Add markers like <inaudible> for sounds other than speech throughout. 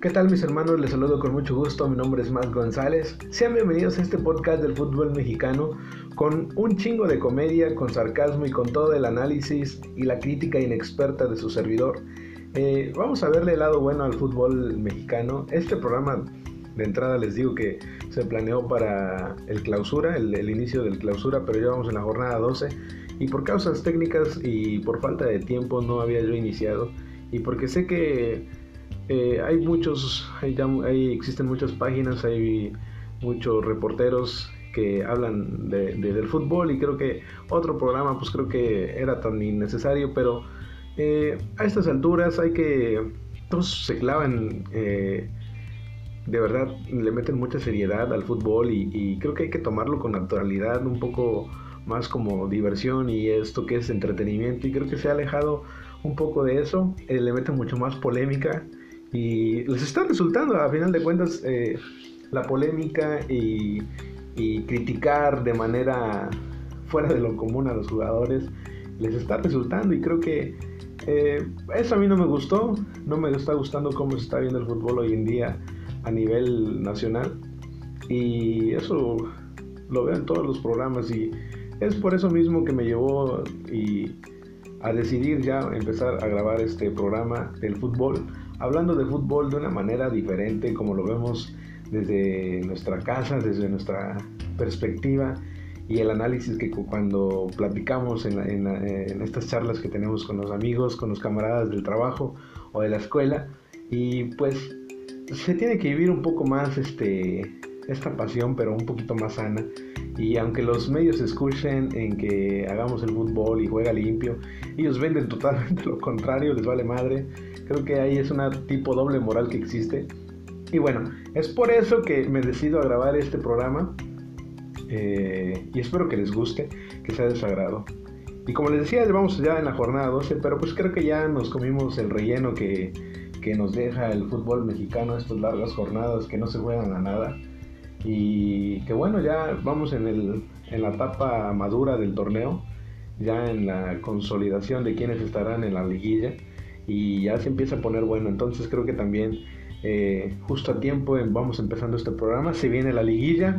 ¿Qué tal mis hermanos? Les saludo con mucho gusto, mi nombre es Matt González. Sean bienvenidos a este podcast del fútbol mexicano con un chingo de comedia, con sarcasmo y con todo el análisis y la crítica inexperta de su servidor. Eh, vamos a verle el lado bueno al fútbol mexicano. Este programa de entrada les digo que se planeó para el clausura, el, el inicio del clausura, pero ya vamos en la jornada 12 y por causas técnicas y por falta de tiempo no había yo iniciado y porque sé que eh, hay muchos, hay, existen muchas páginas, hay muchos reporteros que hablan de, del fútbol y creo que otro programa pues creo que era tan innecesario, pero eh, a estas alturas hay que, todos se clavan, eh, de verdad le meten mucha seriedad al fútbol y, creo que hay que tomarlo con naturalidad, un poco más como diversión y esto que es entretenimiento y creo que se ha alejado un poco de eso, le meten mucho más polémica y les está resultando, a final de cuentas, eh, la polémica y, criticar de manera fuera de lo común a los jugadores, les está resultando y creo que eh, eso a mí no me gustó, no me está gustando cómo se está viendo el fútbol hoy en día a nivel nacional y eso lo veo en todos los programas y es por eso mismo que me llevó y a decidir ya empezar a grabar este programa del fútbol hablando de fútbol de una manera diferente, como lo vemos desde nuestra casa, desde nuestra perspectiva y el análisis que cuando platicamos en, estas charlas que tenemos con los amigos, con los camaradas del trabajo o de la escuela. Y pues se tiene que vivir un poco más este, esta pasión, pero un poquito más sana. Y aunque los medios escuchen en que hagamos el fútbol y juega limpio, ellos venden totalmente <laughs> lo contrario, les vale madre. Creo que ahí es una tipo doble moral que existe. Y bueno, es por eso que me decido a grabar este programa. Eh, y espero que les guste, que sea de. Y como les decía, vamos ya en la jornada 12, pero pues creo que ya nos comimos el relleno que, que nos deja el fútbol mexicano, estas largas jornadas que no se juegan a nada. Y que bueno, ya vamos en, el, en la etapa madura del torneo, ya en la consolidación de quienes estarán en la liguilla y ya se empieza a poner bueno. Entonces creo que también eh, justo a tiempo vamos empezando este programa. Se viene la liguilla.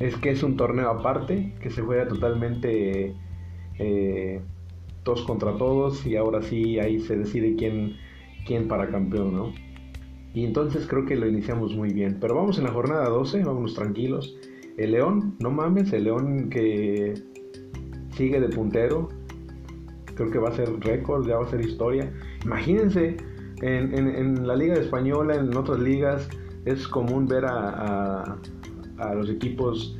Es que es un torneo aparte que se juega totalmente eh, todos contra todos y ahora sí ahí se decide quién, quién para campeón, ¿no? Y entonces creo que lo iniciamos muy bien. Pero vamos en la jornada 12, vámonos tranquilos. El León, no mames, el León que sigue de puntero, creo que va a ser récord, ya va a ser historia. Imagínense, en, la Liga Española, en otras ligas, es común ver a, los equipos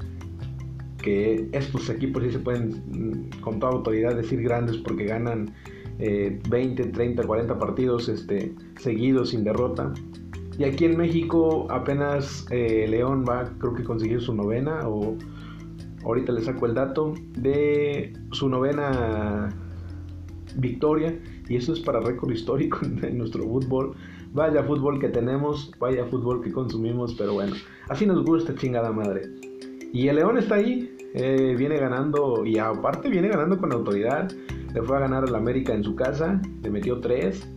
que estos equipos sí se pueden mm, con toda autoridad decir grandes porque ganan 20, 30, 40 partidos este, seguidos sin derrota. Y aquí en México apenas eh, León va, creo que conseguir su novena o ahorita le saco el dato de su novena victoria y eso es para récord histórico <laughs> en nuestro fútbol. Vaya fútbol que tenemos, vaya fútbol que consumimos, pero bueno, así nos gusta chingada madre. Y el León está ahí, eh, viene ganando y aparte viene ganando con autoridad. Le fue a ganar al América en su casa, le metió tres.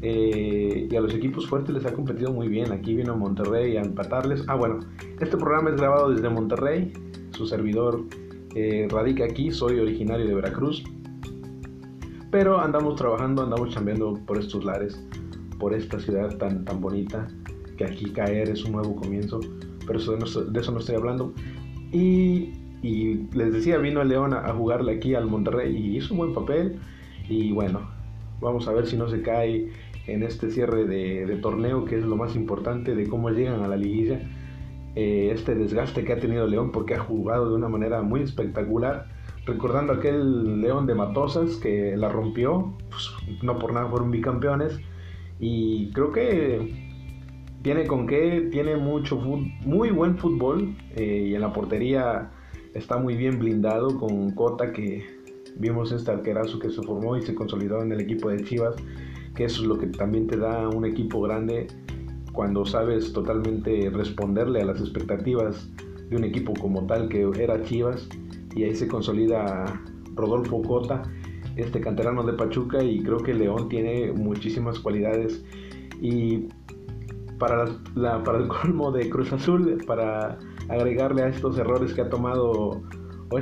Eh, y a los equipos fuertes les ha competido muy bien. Aquí vino Monterrey a empatarles. Ah, bueno, este programa es grabado desde Monterrey. Su servidor eh, radica aquí, soy originario de Veracruz. Pero andamos trabajando, andamos chambeando por estos lares, por esta ciudad tan, tan bonita, que aquí caer es un nuevo comienzo, pero eso, de eso no estoy hablando. Y, les decía, vino el León a, jugarle aquí al Monterrey y hizo un buen papel. Y bueno, vamos a ver si no se cae en este cierre de, torneo, que es lo más importante de cómo llegan a la liguilla. Eh, este desgaste que ha tenido León porque ha jugado de una manera muy espectacular recordando aquel León de Matosas que la rompió, pues, no por nada fueron bicampeones, y creo que tiene con qué, tiene mucho muy buen fútbol, eh, y en la portería está muy bien blindado con Cota que vimos este arquerazo que se formó y se consolidó en el equipo de Chivas, que eso es lo que también te da un equipo grande cuando sabes totalmente responderle a las expectativas de un equipo como tal que era Chivas y ahí se consolida Rodolfo Cota, este canterano de Pachuca y creo que León tiene muchísimas cualidades y para, el colmo de Cruz Azul, para agregarle a estos errores que ha tomado o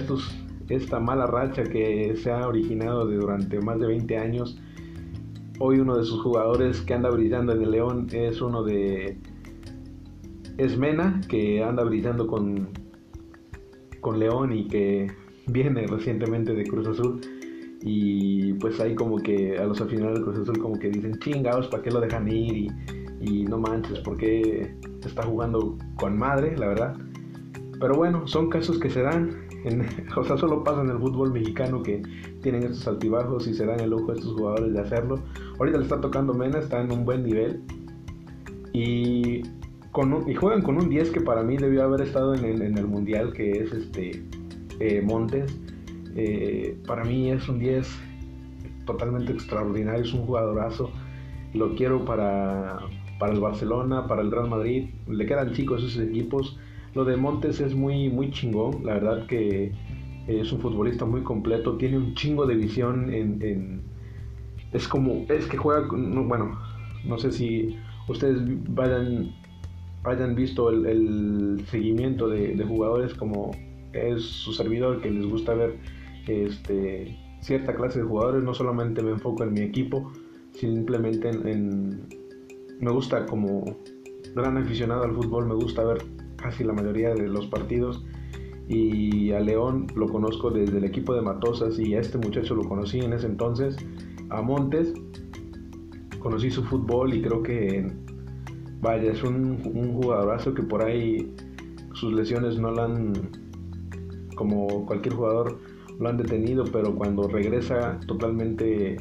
esta mala racha que se ha originado de, durante más de 20 años. Hoy uno de sus jugadores que anda brillando en el León es uno de Esmena, que anda brillando con, con León y que <laughs> viene recientemente de Cruz Azul. Y pues ahí como que a los aficionados de Cruz Azul como que dicen, chingados, ¿para qué lo dejan ir? Y, y no manches, porque está jugando con madre, la verdad. Pero bueno, son casos que se dan, en, <laughs> o sea, solo pasa en el fútbol mexicano que tienen estos altibajos y se dan el lujo a estos jugadores de hacerlo. Ahorita le está tocando Mena, está en un buen nivel. Y, juegan con un 10 que para mí debió haber estado en, en el Mundial, que es este eh, Montes. Eh, para mí es un 10 totalmente extraordinario, es un jugadorazo. Lo quiero para, para el Barcelona, para el Real Madrid. Le quedan chicos esos equipos. Lo de Montes es muy, muy chingón. La verdad que es un futbolista muy completo. Tiene un chingo de visión en... es como... Es que juega... bueno, no sé si ustedes vayan, hayan visto el, seguimiento de, jugadores como es su servidor que les gusta ver este, cierta clase de jugadores. No solamente me enfoco en mi equipo, simplemente en me gusta como gran aficionado al fútbol, me gusta ver casi la mayoría de los partidos y a León lo conozco desde el equipo de Matosas y a este muchacho lo conocí en ese entonces, a Montes, conocí su fútbol y creo que, vaya, es un, un jugadorazo que por ahí sus lesiones no lo han, como cualquier jugador, lo han detenido, pero cuando regresa totalmente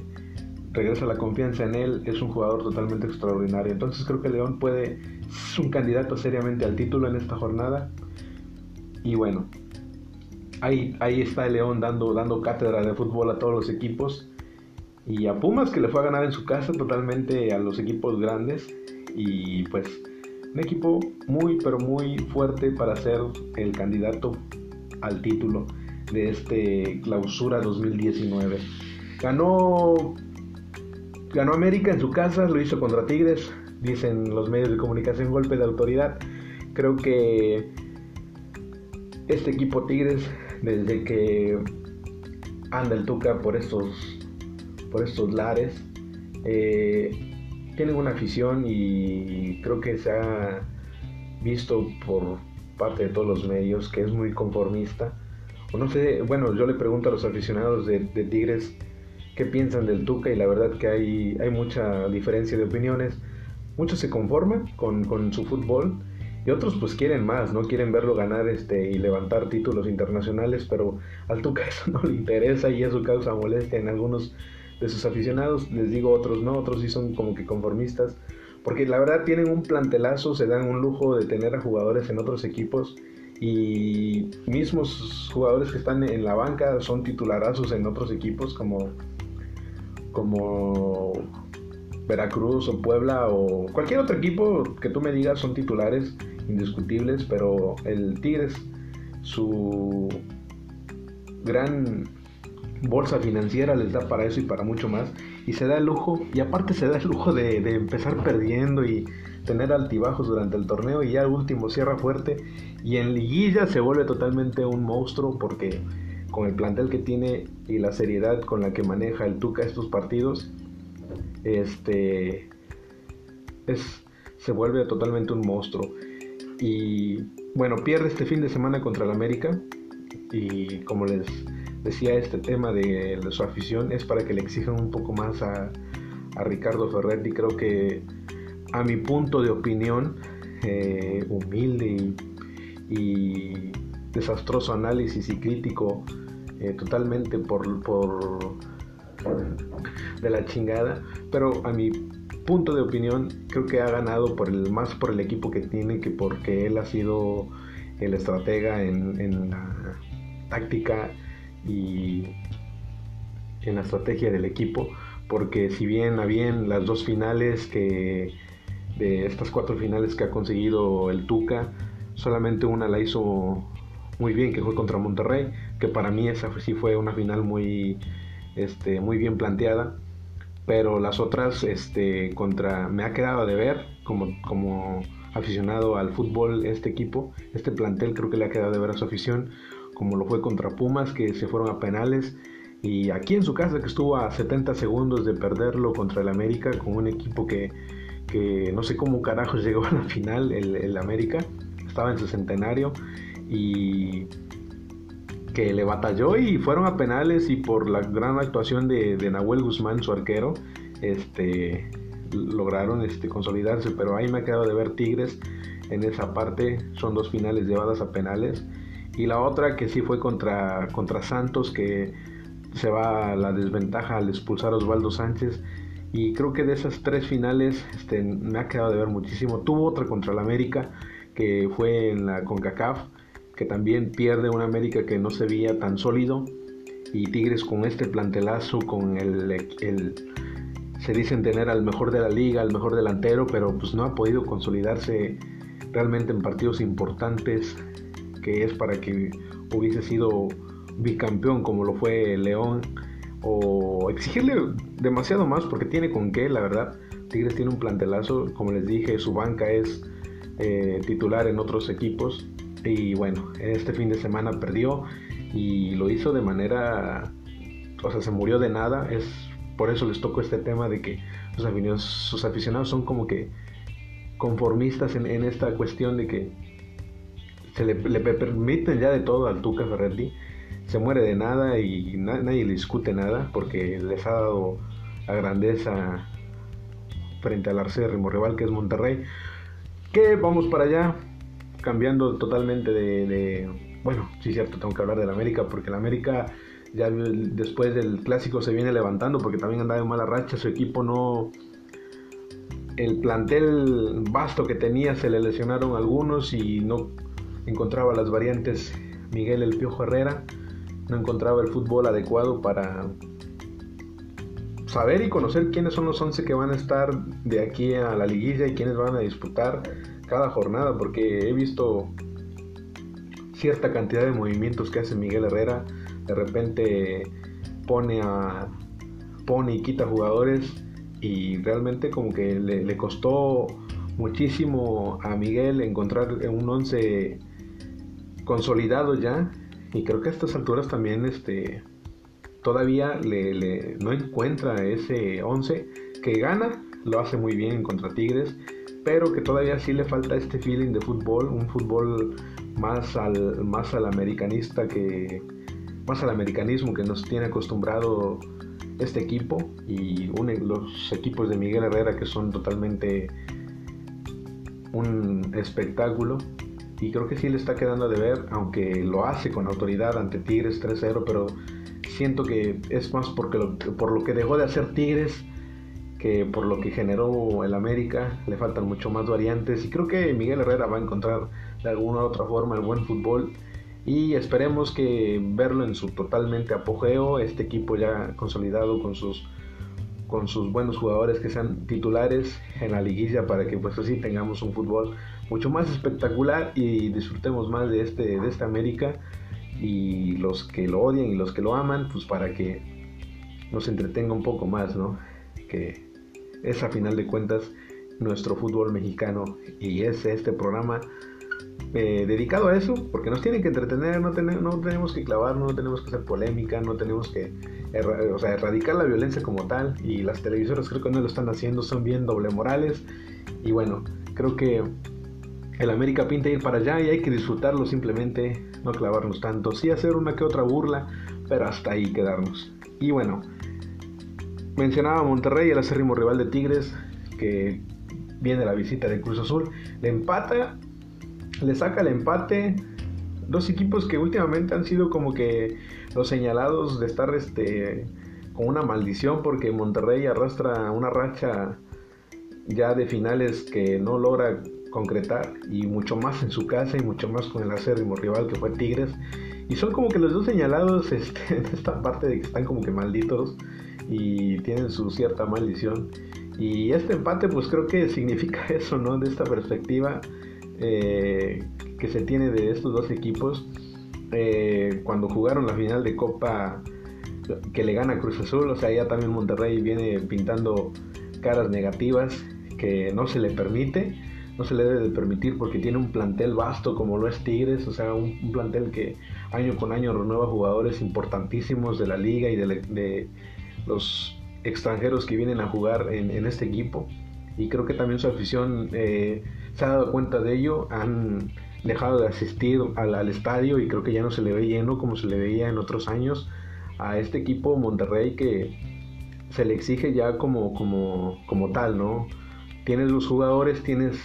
regresa la confianza en él, es un jugador totalmente extraordinario. Entonces creo que León puede, es un candidato seriamente al título en esta jornada. Y bueno, ahí, ahí está León dando, dando cátedra de fútbol a todos los equipos. Y a Pumas que le fue a ganar en su casa totalmente a los equipos grandes. Y pues un equipo muy pero muy fuerte para ser el candidato al título de este clausura 2019. Ganó Ganó América en su casa, lo hizo contra Tigres, dicen los medios de comunicación, golpe de autoridad. Creo que este equipo Tigres, desde que anda el Tuca por estos, por estos lares, eh, tienen una afición y creo que se ha visto por parte de todos los medios que es muy conformista. O no sé, bueno, yo le pregunto a los aficionados de, Tigres qué piensan del Tuca y la verdad que hay, hay mucha diferencia de opiniones. Muchos se conforman con, con, su fútbol y otros pues quieren más, ¿no? Quieren verlo ganar este, y levantar títulos internacionales, pero al Tuca <laughs> eso no le interesa y eso causa molestia en algunos de sus aficionados. Les digo otros no, otros sí son como que conformistas. Porque la verdad tienen un plantelazo, se dan un lujo de tener a jugadores en otros equipos y mismos jugadores que están en la banca son titularazos en otros equipos como como Veracruz o Puebla o cualquier otro equipo que tú me digas son titulares indiscutibles, pero el Tigres, su gran bolsa financiera les da para eso y para mucho más. Y se da el lujo, y aparte se da el lujo de, de empezar perdiendo y tener altibajos durante el torneo y ya el último cierra fuerte y en liguilla se vuelve totalmente un monstruo porque con el plantel que tiene y la seriedad con la que maneja el Tuca estos partidos, este es, se vuelve totalmente un monstruo. Y bueno, pierde este fin de semana contra el América. Y como les decía, este tema de su afición es para que le exijan un poco más a, Ricardo Ferretti. Creo que a mi punto de opinión, eh, humilde y desastroso análisis y crítico eh, totalmente por, por de la chingada, pero a mi punto de opinión creo que ha ganado por el más por el equipo que tiene que porque él ha sido el estratega en, en la táctica y en la estrategia del equipo porque si bien a bien las dos finales que de estas cuatro finales que ha conseguido el Tuca solamente una la hizo muy bien, que fue contra Monterrey, que para mí esa sí fue una final muy, este, muy bien planteada. pero las otras este, contra me ha quedado de ver como, como aficionado al fútbol este equipo, este plantel creo que le ha quedado de ver a su afición, como lo fue contra Pumas que se fueron a penales. Y aquí en su casa que estuvo a 70 segundos de perderlo contra el América con un equipo que, que no sé cómo carajos <laughs> llegó a la final, el, el América, estaba en su centenario y que le batalló y fueron a penales y por la gran actuación de, Nahuel Guzmán, su arquero, este, lograron este, consolidarse, pero ahí me ha quedado de ver Tigres en esa parte, son dos finales llevadas a penales y la otra que sí fue contra, contra Santos que se va a la desventaja al expulsar a Osvaldo Sánchez. Y creo que de esas tres finales este, me ha quedado de ver muchísimo. Tuvo otra contra el América que fue en la CONCACAF que también pierde un América que no se veía tan sólido. Y Tigres con este plantelazo, con el, el, se dicen tener al mejor de la liga, al mejor delantero, pero pues no ha podido consolidarse realmente en partidos importantes, que es para que hubiese sido bicampeón como lo fue León, o exigirle demasiado más porque tiene con qué, la verdad. Tigres tiene un plantelazo, como les dije, su banca es eh, titular en otros equipos y bueno, este fin de semana perdió y lo hizo de manera, o sea, se murió de nada. Es por eso les tocó este tema de que sus aficionados son como que conformistas en, esta cuestión de que se le, permiten ya de todo al Tuca Ferretti. Se muere de nada y nadie le discute nada porque les ha dado la grandeza frente al arcérrimo rival que es Monterrey. Que vamos para allá cambiando totalmente de, bueno, sí cierto, tengo que hablar del América porque el América ya después del clásico se viene levantando porque también andaba en mala racha, su equipo no el plantel vasto que tenía se le lesionaron algunos y no encontraba las variantes Miguel El Piojo Herrera, no encontraba el fútbol adecuado para saber y conocer quiénes son los 11 que van a estar de aquí a la liguilla y quiénes van a disputar cada jornada, porque he visto cierta cantidad de movimientos que hace Miguel Herrera. De repente pone a pone y quita jugadores y realmente como que le, costó muchísimo a Miguel encontrar un 11 consolidado ya y creo que a estas alturas también este todavía le, no encuentra ese 11 que gana lo hace muy bien contra Tigres pero que todavía sí le falta este feeling de fútbol, un fútbol más al, más al americanista que más al americanismo que nos tiene acostumbrado este equipo y los equipos de Miguel Herrera que son totalmente un espectáculo y creo que sí le está quedando de ver, aunque lo hace con autoridad ante Tigres 3-0, pero siento que es más porque por lo que dejó de hacer Tigres que por lo que generó el América. Le faltan mucho más variantes y creo que Miguel Herrera va a encontrar de alguna u otra forma el buen fútbol y esperemos que verlo en su totalmente apogeo, este equipo ya consolidado con sus con sus buenos jugadores que sean titulares en la liguilla para que pues así tengamos un fútbol mucho más espectacular y disfrutemos más de este de esta América. Y los que lo odian y los que lo aman pues para que nos entretenga un poco más, ¿no? Que es a final de cuentas nuestro fútbol mexicano. Y es este programa eh, dedicado a eso, porque nos tienen que entretener, no, no tenemos que clavarnos, no tenemos que hacer polémica, no tenemos que erradicar la violencia como tal. Y las televisoras creo que no lo están haciendo, son bien doble morales. Y bueno, creo que el América pinta ir para allá y hay que disfrutarlo simplemente, no clavarnos tanto, sí hacer una que otra burla, pero hasta ahí quedarnos. Y bueno, Mencionaba Monterrey, el acérrimo rival de Tigres, que viene la visita de Cruz Azul. Le empata, le saca el empate. Dos equipos que últimamente han sido como que los señalados de estar este, con una maldición porque Monterrey arrastra una racha ya de finales que no logra concretar y mucho más en su casa y mucho más con el acérrimo rival que fue Tigres. Y son como que los dos señalados <laughs> este, en esta parte de que están como que malditos y tienen su cierta maldición. Y este empate pues creo que significa <laughs> eso, ¿no? De esta perspectiva eh, que se tiene de estos dos equipos. Eh, cuando jugaron la final de Copa que le gana Cruz Azul, o sea, ya también Monterrey viene pintando caras negativas que no se le permite, no se le debe de permitir porque tiene un plantel vasto como lo es Tigres, o sea, un, plantel que año con año renueva jugadores importantísimos de la liga y de, los extranjeros que vienen a jugar en, este equipo. Y creo que también su afición eh, se ha dado cuenta de ello, han dejado de asistir al, al, estadio y creo que ya no se le ve lleno como se le veía en otros años a este equipo Monterrey que se le exige ya como, como, como tal, ¿no? Tienes los jugadores, tienes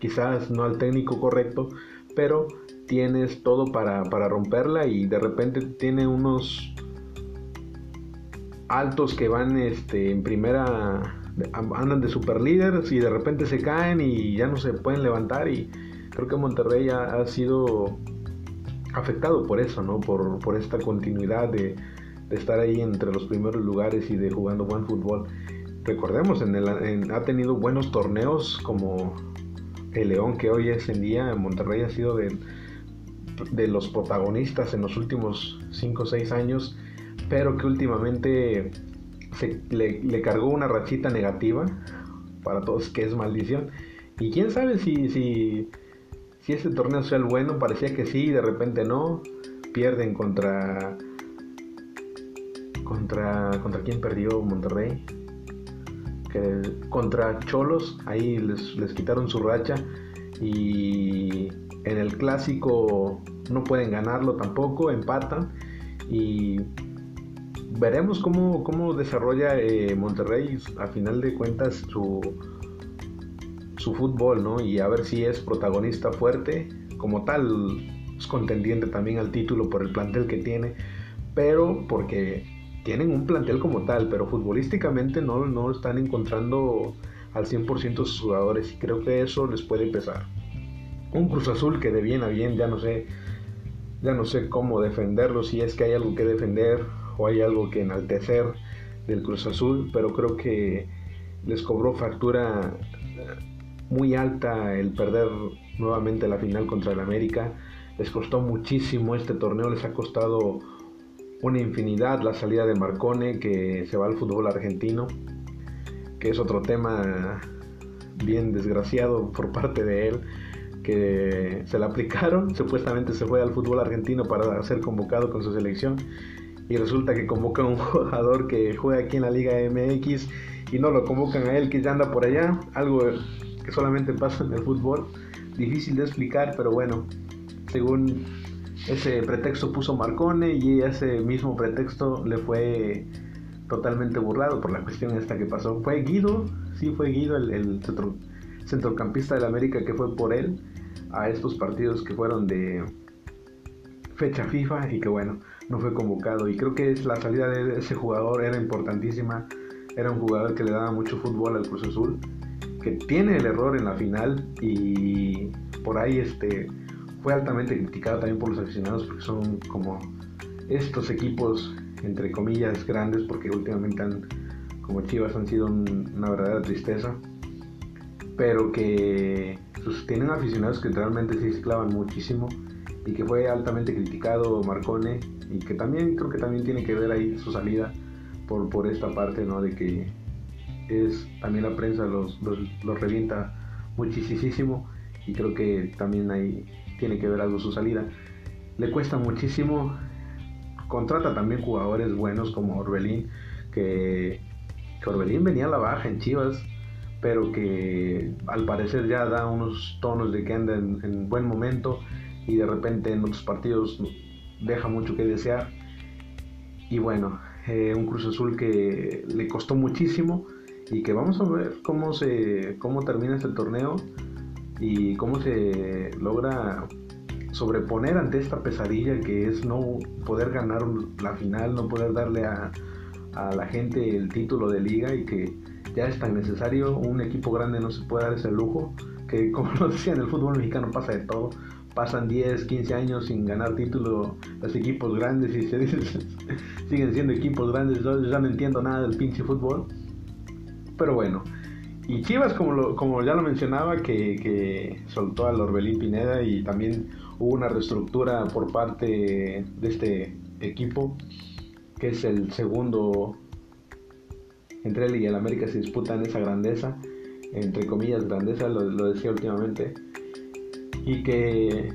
quizás no al técnico correcto, pero tienes todo para, para romperla y de repente tiene unos altos que van este, en primera, andan de super líderes y de repente se caen y ya no se pueden levantar y creo que Monterrey ha, ha sido afectado por eso, ¿no? Por, por esta continuidad de, estar ahí entre los primeros lugares y de jugando buen fútbol. Recordemos, en el, ha tenido buenos torneos como el León que hoy es en día, en Monterrey ha sido de, de los protagonistas en los últimos 5 o 6 años, pero que últimamente se, le, cargó una rachita negativa para todos, que es maldición. Y quién sabe si, si, si este torneo sea el bueno, parecía que sí, de repente no, pierden contra contra, contra quién perdió Monterrey. Que, contra Cholos, ahí les, les quitaron su racha. Y en el clásico no pueden ganarlo tampoco, empatan. Y veremos cómo, cómo desarrolla eh, Monterrey a final de cuentas su, su fútbol, ¿no? Y a ver si es protagonista fuerte, como tal, es contendiente también al título por el plantel que tiene, pero porque tienen un plantel como tal, pero futbolísticamente no, no están encontrando al 100% sus jugadores y creo que eso les puede pesar. Un Cruz Azul que de bien a bien ya no sé, ya no sé cómo defenderlo, si es que hay algo que defender o hay algo que enaltecer del Cruz Azul, pero creo que les cobró factura muy alta el perder nuevamente la final contra el América. Les costó muchísimo este torneo, les ha costado una infinidad la salida de Marcone que se va al fútbol argentino, que es otro tema bien desgraciado por parte de él, que se le aplicaron, <laughs> supuestamente se fue al fútbol argentino para ser convocado con su selección y resulta que convoca a un <laughs> jugador que juega aquí en la Liga MX y no lo convocan a él que ya anda por allá, algo que solamente pasa en el fútbol, difícil de explicar, pero bueno, según ese pretexto puso Marcone y ese mismo pretexto le fue totalmente burlado por la cuestión esta que pasó. Fue Guido, sí fue Guido el, centrocampista del América que fue por él a estos partidos que fueron de fecha FIFA y que bueno, no fue convocado. Y creo que la salida de ese jugador era importantísima. Era un jugador que le daba mucho fútbol al Cruz Azul, que tiene el error en la final y por ahí este fue altamente criticado también por los aficionados porque son como estos equipos, entre comillas, grandes, porque últimamente han, como Chivas han sido una verdadera tristeza, pero que pues, tienen aficionados que realmente se clavan muchísimo y que fue altamente criticado Marcone y que también creo que también tiene que ver ahí su salida por, por esta parte, ¿no? De que es también la prensa los, los, los revienta muchísimo y creo que también hay tiene que ver algo su salida. Le cuesta muchísimo. Contrata también jugadores buenos como Orbelín, que, Orbelín venía a la baja en Chivas, pero que al parecer ya da unos tonos de que anda en, buen momento y de repente en otros partidos deja mucho que desear. Y bueno, eh, un Cruz Azul que le costó muchísimo y que vamos a ver cómo se cómo termina este torneo y cómo se logra sobreponer ante esta pesadilla que es no poder ganar la final, no poder darle a, la gente el título de liga y que ya es tan necesario, un equipo grande no se puede dar ese lujo, que <laughs> como lo decía en el fútbol mexicano pasa de todo, pasan 10, 15 años sin ganar título los equipos grandes y se <laughs> siguen siendo equipos grandes, yo ya no entiendo nada del pinche fútbol, pero bueno, y Chivas, como, como ya lo mencionaba, que, soltó al Orbelín Pineda y también hubo una reestructura por parte de este equipo que es el segundo entre él y el América se disputan esa grandeza, entre comillas grandeza, lo, lo decía últimamente, y que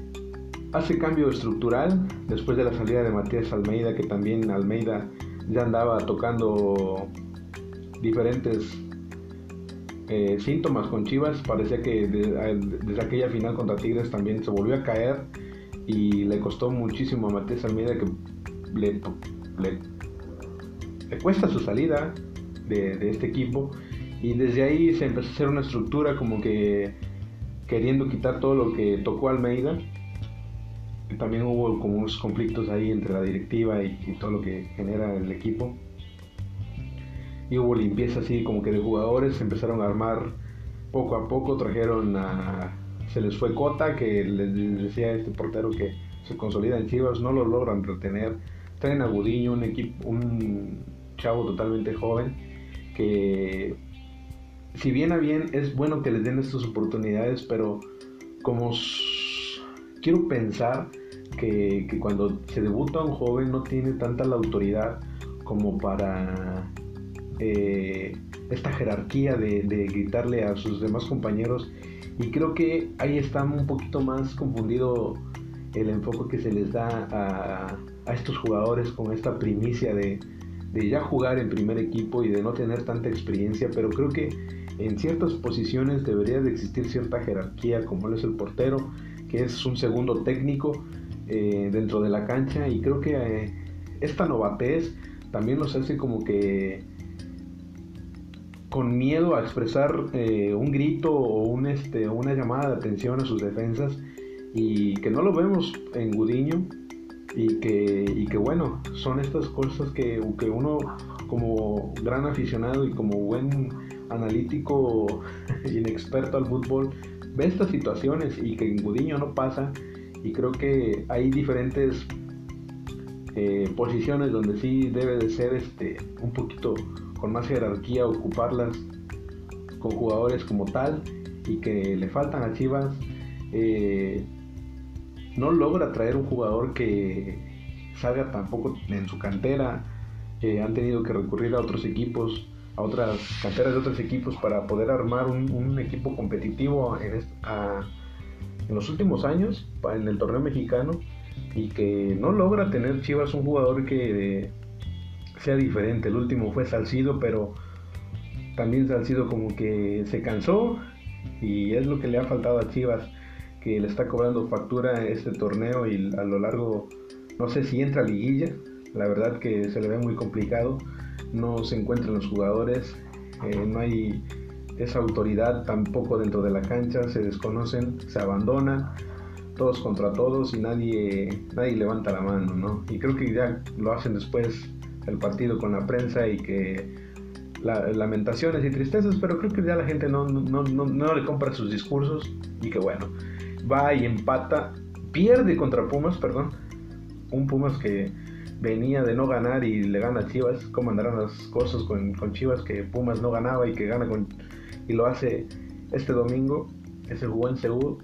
hace cambio estructural después de la salida de Matías Almeida, que también Almeida ya andaba tocando diferentes eh, síntomas con Chivas. Parecía que desde aquella final contra Tigres también se volvió a caer y le costó muchísimo a Matías Almeida que le, le, cuesta su salida de, este equipo. Y desde ahí se empezó a hacer una estructura como que queriendo quitar todo lo que tocó Almeida también hubo como unos conflictos ahí entre la directiva y, todo lo que genera el equipo. Y hubo limpieza así como que de jugadores, empezaron a armar poco a poco, trajeron a... Se les fue Cota, que les decía este portero que se consolida en Chivas, no lo logran retener. Traen a Gudiño, un equipo, un chavo totalmente joven, que si bien a bien es bueno que les den estas oportunidades, pero como quiero pensar que, cuando se debuta un joven no tiene tanta la autoridad como para eh, esta jerarquía de, gritarle a sus demás compañeros. Y creo que ahí está un poquito más confundido el enfoque que se les da a, estos jugadores con esta primicia de, ya jugar en primer equipo y de no tener tanta experiencia, pero creo que en ciertas posiciones debería de existir cierta jerarquía como él es el portero, que es un segundo técnico, eh, dentro de la cancha. Y creo que eh, esta novatez también nos hace como que con miedo a expresar eh, un grito o un, este, una llamada de atención a sus defensas y que no lo vemos en Gudiño y que, bueno, son estas cosas que, que uno como gran aficionado y como buen analítico <laughs> inexperto al fútbol ve estas situaciones y que en Gudiño no pasa y creo que hay diferentes eh, posiciones donde sí debe de ser este un poquito con más jerarquía ocuparlas con jugadores como tal y que le faltan a Chivas eh, no logra traer un jugador que salga tampoco en su cantera. Eh, han tenido que recurrir a otros equipos a otras canteras de otros equipos para poder armar un, equipo competitivo en los últimos años en el torneo mexicano y que no logra tener Chivas un jugador que sea diferente. El último fue Salcido, pero también Salcido como que se cansó y es lo que le ha faltado a Chivas, que le está cobrando factura este torneo y a lo largo, no sé si entra liguilla, la verdad que se le ve muy complicado, no se encuentran los jugadores, eh, no hay esa autoridad tampoco dentro de la cancha, se desconocen, se abandonan, todos contra todos y nadie, nadie levanta la mano, ¿no? Y creo que ya lo hacen después el partido con la prensa y que lamentaciones y tristezas, pero creo que ya la gente no, no, no, no le compra sus discursos y que bueno, va y empata, pierde contra Pumas, perdón, un Pumas que venía de no ganar y le gana a Chivas, cómo andarán las cosas con, con Chivas que Pumas no ganaba y que gana con y lo hace este domingo, que se jugó en Seúl.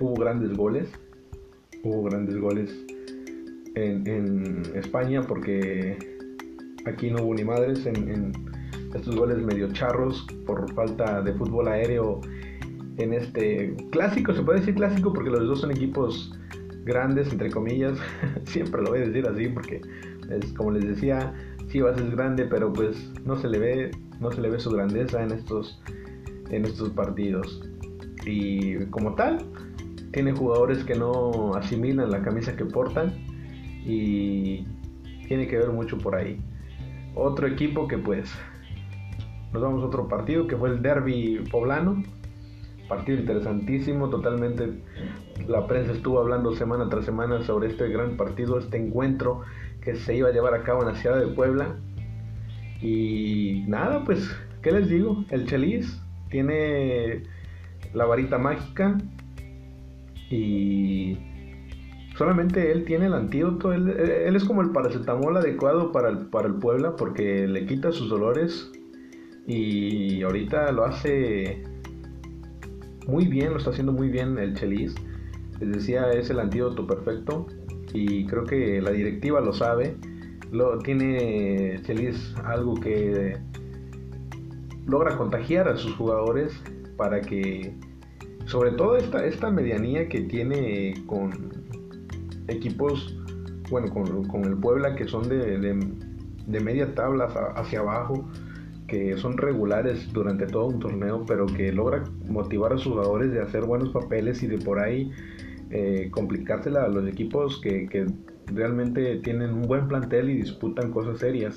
Hubo grandes goles, hubo grandes goles en, España porque aquí no hubo ni madres en, estos goles medio charros por falta de fútbol aéreo en este clásico, se puede decir clásico porque los dos son equipos grandes, entre comillas, <laughs> siempre lo voy a decir así porque es como les decía, Chivas es grande, pero pues no se le ve no se le ve su grandeza en estos, en estos partidos. Y como tal, tiene jugadores que no asimilan la camisa que portan y tiene que ver mucho por ahí. Otro equipo que pues nos vamos a otro partido que fue el Derby poblano. Partido interesantísimo, totalmente la prensa estuvo hablando semana tras semana sobre este gran partido, este encuentro que se iba a llevar a cabo en la ciudad de Puebla y nada, pues, ¿qué les digo? El Chelis tiene la varita mágica y solamente él tiene el antídoto. Él, es como el paracetamol adecuado para el, para el Puebla porque le quita sus dolores y ahorita lo hace muy bien, lo está haciendo muy bien el Chelis. Les decía, es el antídoto perfecto y creo que la directiva lo sabe lo, tiene Chelis algo que logra contagiar a sus jugadores para que, sobre todo esta, esta medianía que tiene con equipos, bueno, con, el Puebla que son de, de media tabla hacia abajo, que son regulares durante todo un torneo, pero que logra motivar a sus jugadores de hacer buenos papeles y de por ahí eh, complicársela a los equipos que, que, realmente tienen un buen plantel y disputan cosas serias.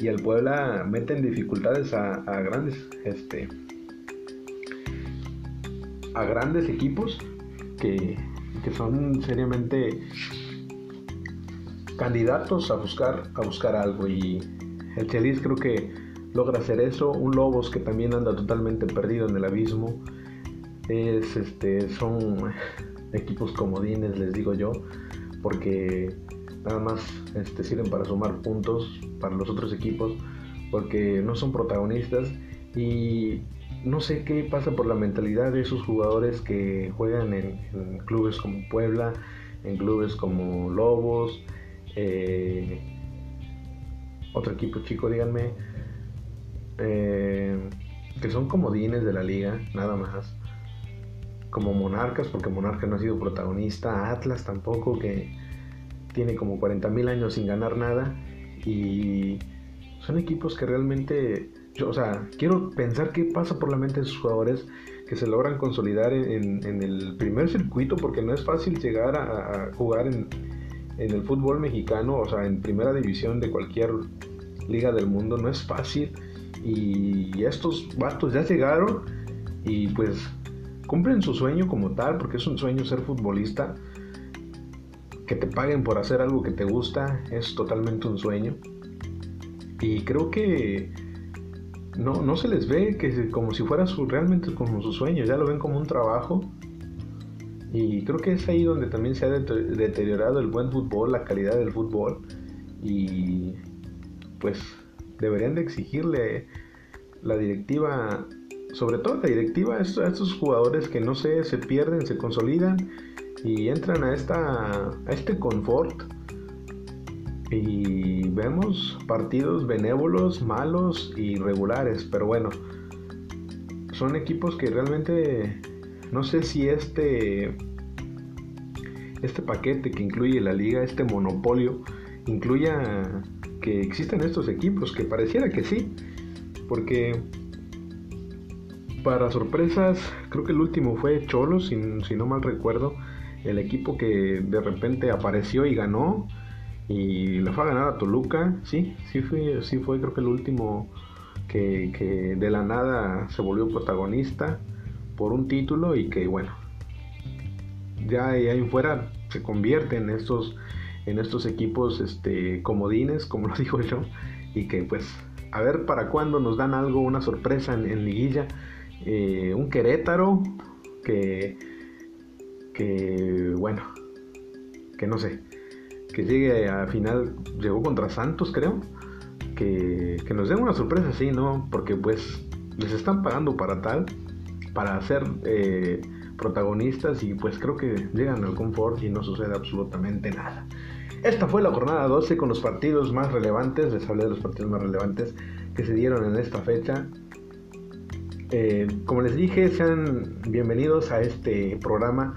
Y el Puebla mete en dificultades a, a grandes, este, a grandes equipos que, que son seriamente candidatos a buscar, a buscar algo. Y el Chelis creo que logra hacer eso. Un Lobos que también anda totalmente perdido en el abismo. Es, este, son <laughs> equipos comodines, les digo yo, porque nada más este, sirven para sumar puntos para los otros equipos, porque no son protagonistas y no sé qué pasa por la mentalidad de esos jugadores que juegan en, clubes como Puebla, en clubes como Lobos, eh, otro equipo chico, díganme, eh, que son comodines de la liga, nada más. Como Monarcas, porque Monarcas no ha sido protagonista. Atlas tampoco, que tiene como 40 mil años sin ganar nada. Y son equipos que realmente, yo, o sea, quiero pensar qué pasa por la mente de sus jugadores que se logran consolidar en, el primer circuito, porque no es fácil llegar a, jugar en, el fútbol mexicano, o sea, en primera división de cualquier liga del mundo, no es fácil y estos vatos ya llegaron y pues cumplen su sueño como tal, porque es un sueño ser futbolista. Que te paguen por hacer algo que te gusta es totalmente un sueño. Y creo que no, no se les ve que como si fuera su, realmente como su sueño, ya lo ven como un trabajo. Y creo que es ahí donde también se ha deteriorado el buen fútbol, la calidad del fútbol. Y pues deberían de exigirle la directiva, sobre todo la directiva, a estos, jugadores que no sé, se pierden, se consolidan y entran a, esta, a este confort. Y vemos partidos benévolos, malos y regulares, pero bueno, son equipos que realmente no sé si este este paquete que incluye la liga, este monopolio, incluya que existen estos equipos, que pareciera que sí, porque para sorpresas, creo que el último fue Cholos, si, si, no mal recuerdo, el equipo que de repente apareció y ganó y le fue a ganar a Toluca, sí, sí fue, sí fue creo que el último que, de la nada se volvió protagonista por un título y que bueno, ya ahí fuera se convierte en estos en estos equipos este, comodines, como lo <laughs> digo yo, y que pues a ver para cuándo nos dan algo, una sorpresa en, liguilla. Eh, un Querétaro que, que, bueno, que no sé, que llegue a final, llegó contra Santos creo, que, que nos den una sorpresa así, ¿no? Porque pues les están pagando para tal, para ser eh, protagonistas y pues creo que llegan al confort y no sucede absolutamente nada. Esta fue la jornada 12 con los partidos más relevantes, les hablé de los partidos más relevantes que se dieron en esta fecha. Eh, como les dije, sean bienvenidos a este programa.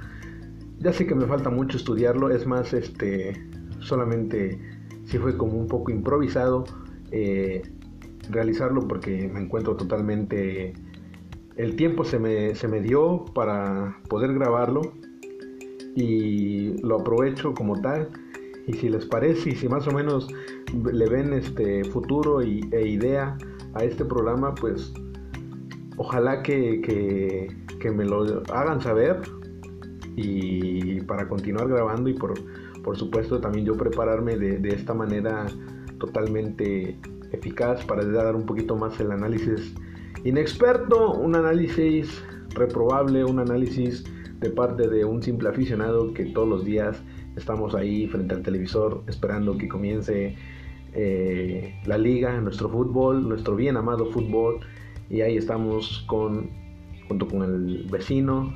Ya sé que me falta mucho estudiarlo, es más, este, solamente si fue como un poco improvisado eh, realizarlo porque me encuentro totalmente... El tiempo se me, se me dio para poder grabarlo y lo aprovecho como tal. Y si les parece y si más o menos le ven este futuro y, e idea a este programa, pues ojalá que, que, me lo hagan saber y para continuar grabando y por, por supuesto también yo prepararme de, esta manera totalmente eficaz para dar un poquito más el análisis inexperto, un análisis reprobable, un análisis de parte de un simple aficionado que todos los días Estamos ahí frente al televisor esperando que comience eh, la liga, nuestro fútbol, nuestro bien amado fútbol. Y ahí estamos con, junto con el vecino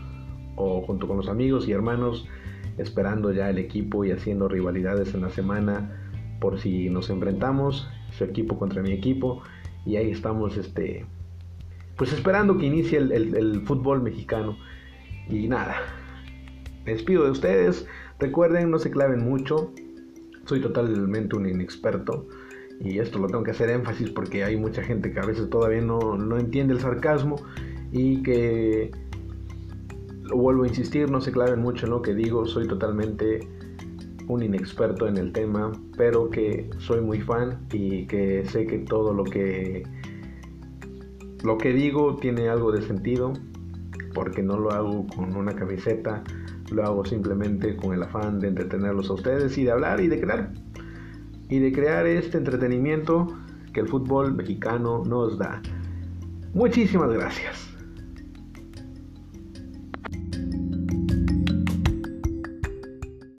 o junto con los amigos y hermanos esperando ya el equipo y haciendo rivalidades en la semana por si nos enfrentamos, su equipo contra mi equipo, y ahí estamos, este, pues esperando que inicie el, fútbol mexicano. Y nada, me despido de ustedes. Recuerden, no se claven mucho. Soy totalmente un inexperto. Y esto lo tengo que hacer énfasis porque hay mucha gente que a veces todavía no, no entiende el sarcasmo y que, vuelvo a insistir, no se claven mucho en lo que digo. Soy totalmente un inexperto en el tema, pero que soy muy fan y que sé que todo lo que lo que digo tiene algo de sentido, porque no lo hago con una camiseta, lo hago simplemente con el afán de entretenerlos a ustedes y de hablar y de crear y de crear este entretenimiento que el fútbol mexicano nos da. Muchísimas gracias.